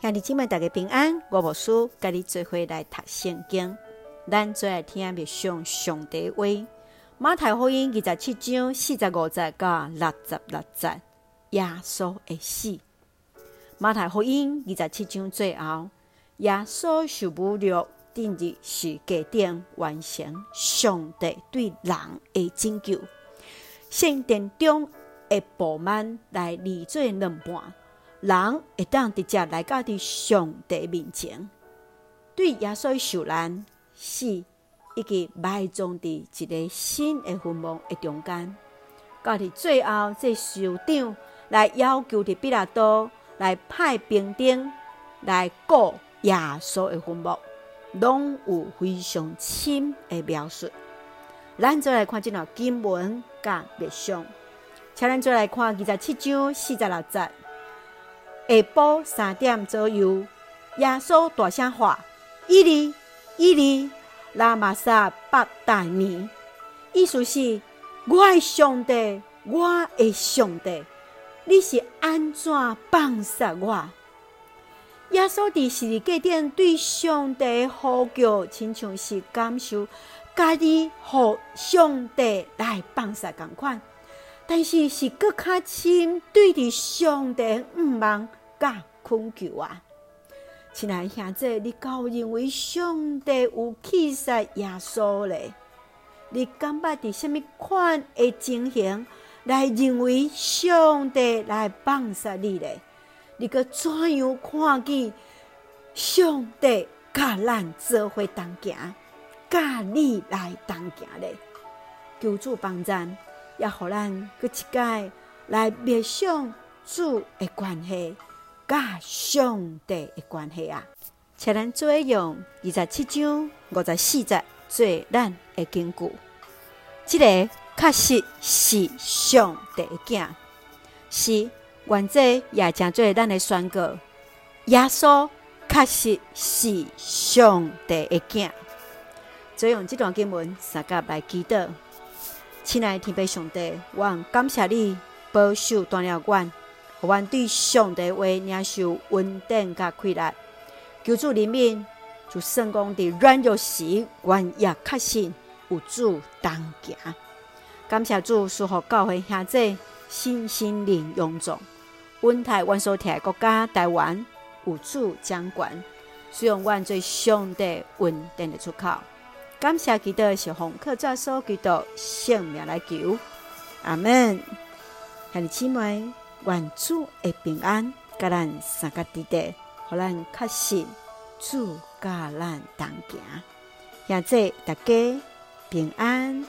兄弟姊妹大家平安，我无事，甲你做伙来读圣经。咱做来听的上上帝话。马太福音二十七章四十五节到六十六节，耶稣会死。马太福音二十七章最后，耶稣受侮辱，定日是加点完成上帝对人的拯救。圣殿中的布幔来离做两半。人会当直接来到伫上帝面前，对耶稣受难死，以及埋葬伫一个新的坟墓的中间。到伫最后，这首长来要求伫比拉多来派兵丁来过耶稣的坟墓，拢有非常深的描述。咱再来看这段经文甲默想，请咱再来看二十七章四十六节。下晡三点左右，耶稣大声话：“伊利，伊利，拉玛撒巴达尼。”意思是：“我的上帝，我的上帝，你是安怎放杀我？”耶稣伫十字架顶对上帝呼叫，亲像是感受家己互上帝来放杀共款，但是是阁较深对伫上帝毋望。甲困求啊！亲爱兄弟，你敢有认为上帝有气杀耶稣咧？你感觉伫什么款的情形来认为上帝来放杀你咧？你阁怎样看见上帝甲咱做伙同行，甲你来同行咧？求助帮咱，也互咱阁一摆来默想主的关系。甲上帝的关系啊，请咱做用二十七章五十四节做咱的根据。这个确实是上帝的囝，是原则也正做咱的宣告。耶稣确实是上帝的囝。做用这段经文三甲来祈祷，亲爱的天父上帝，我感谢你保守断了阮。我愿对上帝话领受稳定甲快乐，求主怜悯，就算讲伫软弱时，阮也确信有主同行。感谢主，赐福教会兄弟信心灵勇壮，稳台湾所在国家台湾有主掌管，使用阮做上帝稳定的出口。感谢基督是奉靠主所基督圣名来求，阿门。兄弟姊妹。愿主的平安，甲咱三个弟弟，互咱确信主甲咱同行，现在大家平安。